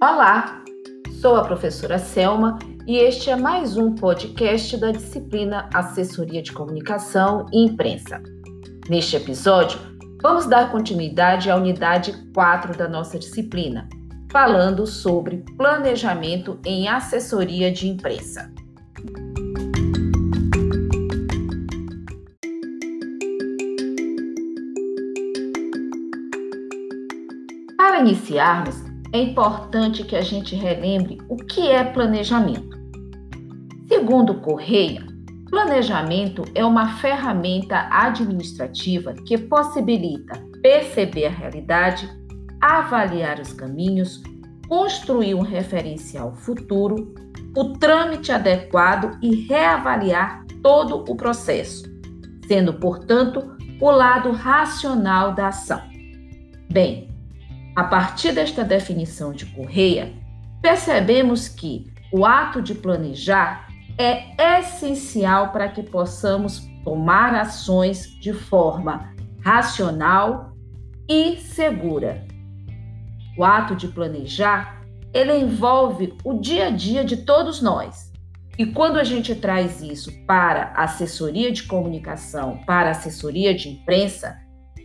Olá, sou a professora Selma e este é mais um podcast da disciplina Assessoria de Comunicação e Imprensa. Neste episódio, vamos dar continuidade à unidade 4 da nossa disciplina, falando sobre planejamento em assessoria de imprensa. Para iniciarmos, é importante que a gente relembre o que é planejamento. Segundo Correia, planejamento é uma ferramenta administrativa que possibilita perceber a realidade, avaliar os caminhos, construir um referencial futuro, o trâmite adequado e reavaliar todo o processo, sendo, portanto, o lado racional da ação. Bem, a partir desta definição de Correia, percebemos que o ato de planejar é essencial para que possamos tomar ações de forma racional e segura. O ato de planejar, ele envolve o dia a dia de todos nós. E quando a gente traz isso para assessoria de comunicação, para assessoria de imprensa,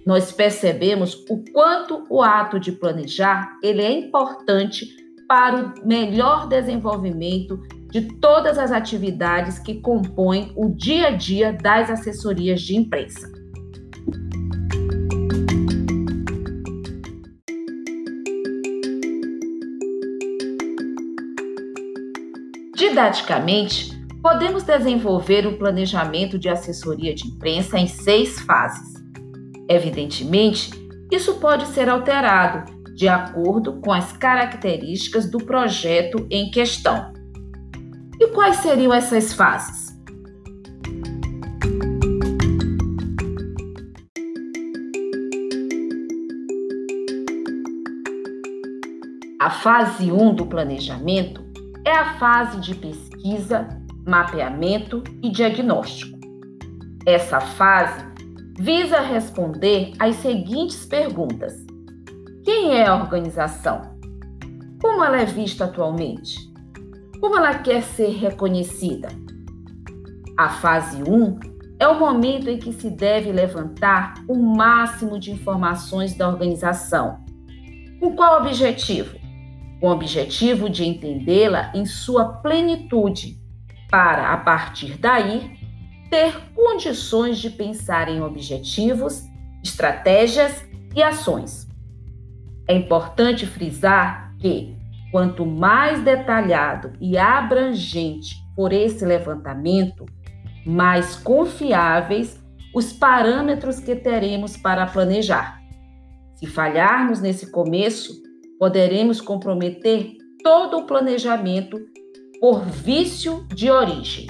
nós percebemos o quanto o ato de planejar ele é importante para o melhor desenvolvimento de todas as atividades que compõem o dia a dia das assessorias de imprensa. Didaticamente, podemos desenvolver o planejamento de assessoria de imprensa em seis fases. Evidentemente, isso pode ser alterado de acordo com as características do projeto em questão. E quais seriam essas fases? A fase 1 do planejamento é a fase de pesquisa, mapeamento e diagnóstico. Essa fase visa responder às seguintes perguntas: Quem é a organização? Como ela é vista atualmente? Como ela quer ser reconhecida? A fase 1 é o momento em que se deve levantar o máximo de informações da organização. Com qual objetivo? Com o objetivo de entendê-la em sua plenitude, para, a partir daí, ter condições de pensar em objetivos, estratégias e ações. É importante frisar que, quanto mais detalhado e abrangente for esse levantamento, mais confiáveis os parâmetros que teremos para planejar. Se falharmos nesse começo, poderemos comprometer todo o planejamento por vício de origem.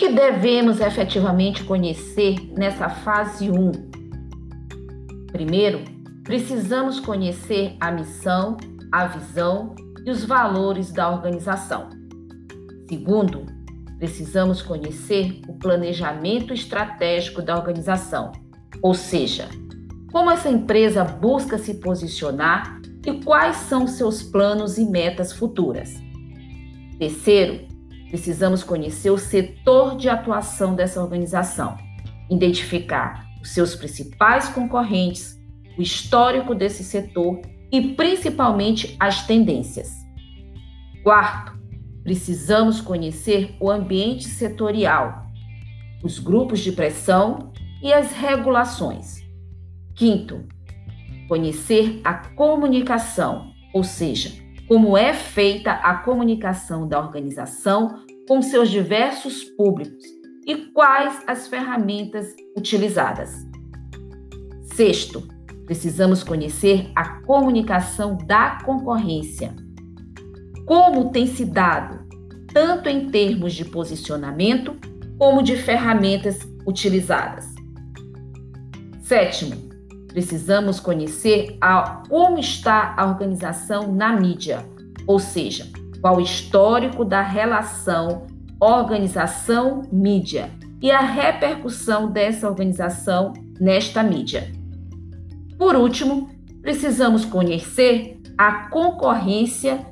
Que devemos efetivamente conhecer nessa fase 1? Primeiro, precisamos conhecer a missão, a visão e os valores da organização. Segundo, precisamos conhecer o planejamento estratégico da organização, ou seja, como essa empresa busca se posicionar e quais são seus planos e metas futuras. Terceiro, Precisamos conhecer o setor de atuação dessa organização, identificar os seus principais concorrentes, o histórico desse setor e principalmente as tendências. Quarto, precisamos conhecer o ambiente setorial, os grupos de pressão e as regulações. Quinto, conhecer a comunicação, ou seja, como é feita a comunicação da organização com seus diversos públicos e quais as ferramentas utilizadas. Sexto, precisamos conhecer a comunicação da concorrência. Como tem se dado, tanto em termos de posicionamento como de ferramentas utilizadas. Sétimo, Precisamos conhecer a, como está a organização na mídia, ou seja, qual o histórico da relação organização-mídia e a repercussão dessa organização nesta mídia. Por último, precisamos conhecer a concorrência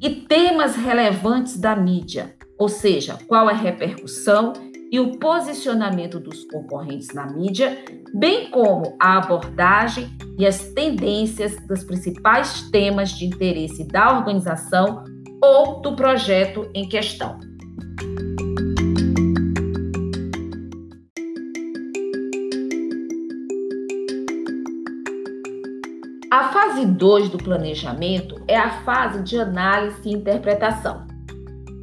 e temas relevantes da mídia, ou seja, qual é a repercussão e o posicionamento dos concorrentes na mídia, bem como a abordagem e as tendências dos principais temas de interesse da organização ou do projeto em questão. A fase 2 do planejamento é a fase de análise e interpretação.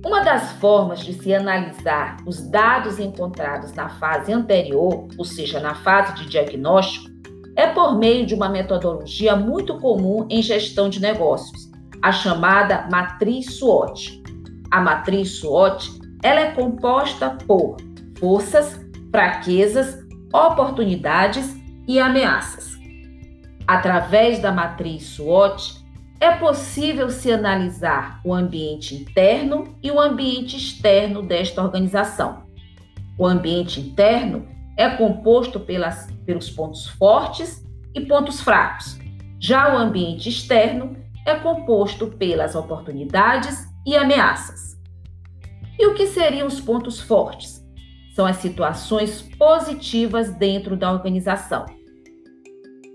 Uma das formas de se analisar os dados encontrados na fase anterior, ou seja, na fase de diagnóstico, é por meio de uma metodologia muito comum em gestão de negócios, a chamada matriz SWOT. A matriz SWOT ela é composta por forças, fraquezas, oportunidades e ameaças. Através da matriz SWOT, é possível se analisar o ambiente interno e o ambiente externo desta organização. O ambiente interno é composto pelas, pelos pontos fortes e pontos fracos. Já o ambiente externo é composto pelas oportunidades e ameaças. E o que seriam os pontos fortes? São as situações positivas dentro da organização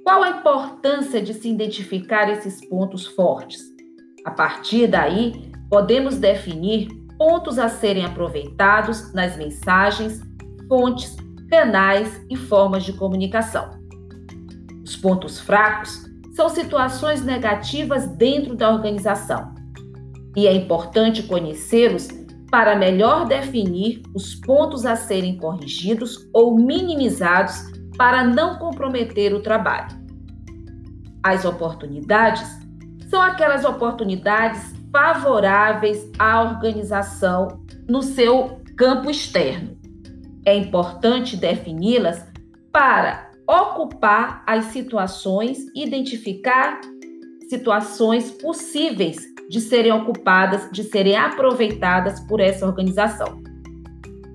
qual a importância de se identificar esses pontos fortes? A partir daí, podemos definir pontos a serem aproveitados nas mensagens, fontes, canais e formas de comunicação. Os pontos fracos são situações negativas dentro da organização. E é importante conhecê-los para melhor definir os pontos a serem corrigidos ou minimizados para não comprometer o trabalho. As oportunidades são aquelas oportunidades favoráveis à organização no seu campo externo. É importante defini-las para ocupar as situações, identificar situações possíveis de serem ocupadas, de serem aproveitadas por essa organização.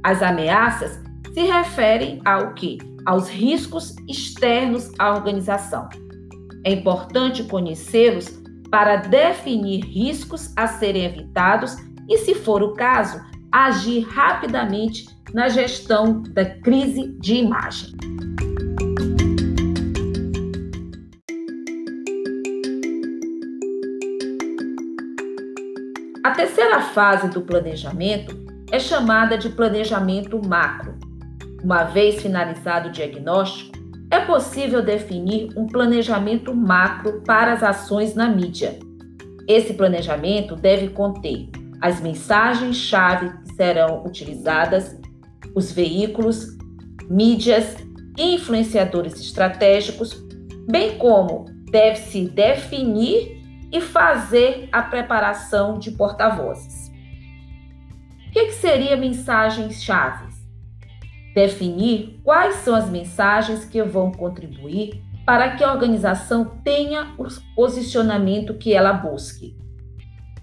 As ameaças se referem ao que? Aos riscos externos à organização. É importante conhecê-los para definir riscos a serem evitados e, se for o caso, agir rapidamente na gestão da crise de imagem. A terceira fase do planejamento é chamada de planejamento macro uma vez finalizado o diagnóstico, é possível definir um planejamento macro para as ações na mídia. Esse planejamento deve conter as mensagens-chave que serão utilizadas, os veículos, mídias e influenciadores estratégicos, bem como deve-se definir e fazer a preparação de porta-vozes. O que, seria mensagens-chave? Definir quais são as mensagens que vão contribuir para que a organização tenha o posicionamento que ela busque.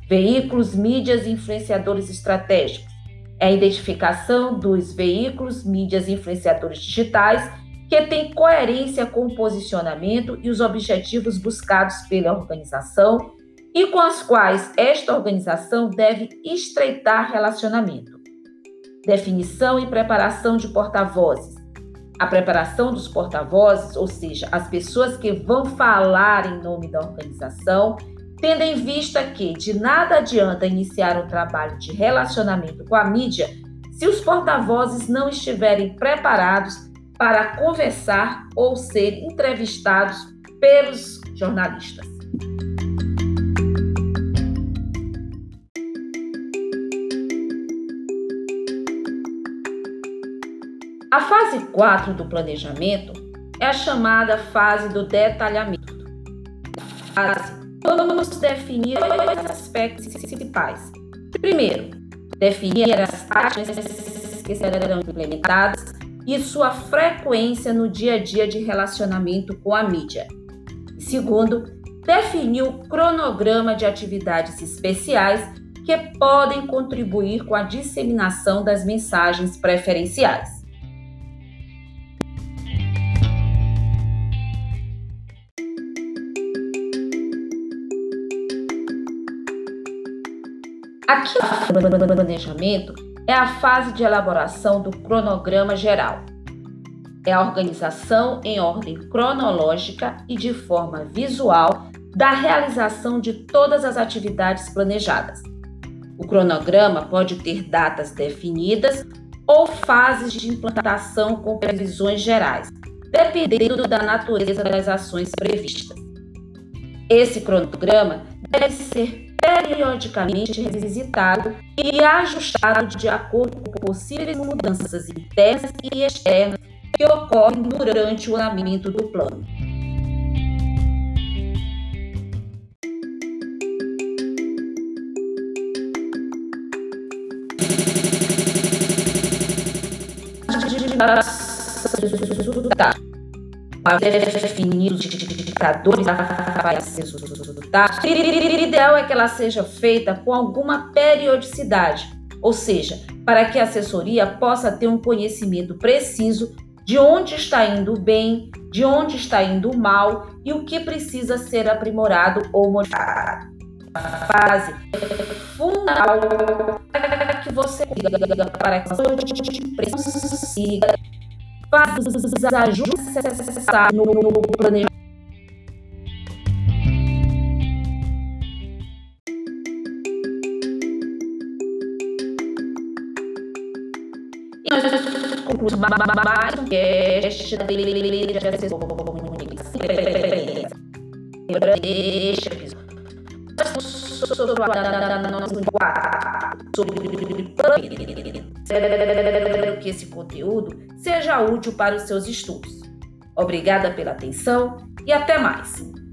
Veículos, mídias e influenciadores estratégicos. É a identificação dos veículos, mídias e influenciadores digitais que têm coerência com o posicionamento e os objetivos buscados pela organização e com as quais esta organização deve estreitar relacionamento definição e preparação de porta-vozes. A preparação dos porta-vozes, ou seja, as pessoas que vão falar em nome da organização, tendo em vista que de nada adianta iniciar um trabalho de relacionamento com a mídia se os porta-vozes não estiverem preparados para conversar ou ser entrevistados pelos jornalistas. A fase 4 do planejamento é a chamada fase do detalhamento. Vamos definir dois aspectos principais. Primeiro, definir as táticas que serão implementadas e sua frequência no dia a dia de relacionamento com a mídia. Segundo, definir o cronograma de atividades especiais que podem contribuir com a disseminação das mensagens preferenciais. Aqui no planejamento é a fase de elaboração do cronograma geral. É a organização em ordem cronológica e de forma visual da realização de todas as atividades planejadas. O cronograma pode ter datas definidas ou fases de implantação com previsões gerais, dependendo da natureza das ações previstas. Esse cronograma deve ser periodicamente revisitado e ajustado de acordo com possíveis mudanças internas e externas que ocorrem durante o andamento do plano. Tá definidos de indicadores ser resultados, o ideal é que ela seja feita com alguma periodicidade, ou seja, para que a assessoria possa ter um conhecimento preciso de onde está indo bem, de onde está indo mal e o que precisa ser aprimorado ou modificado. A fase é fundamental para que você para que você consiga faz os ajustes necessários no, no planejamento. E um cast da de episódio sobre Espero que esse conteúdo seja útil para os seus estudos. Obrigada pela atenção e até mais!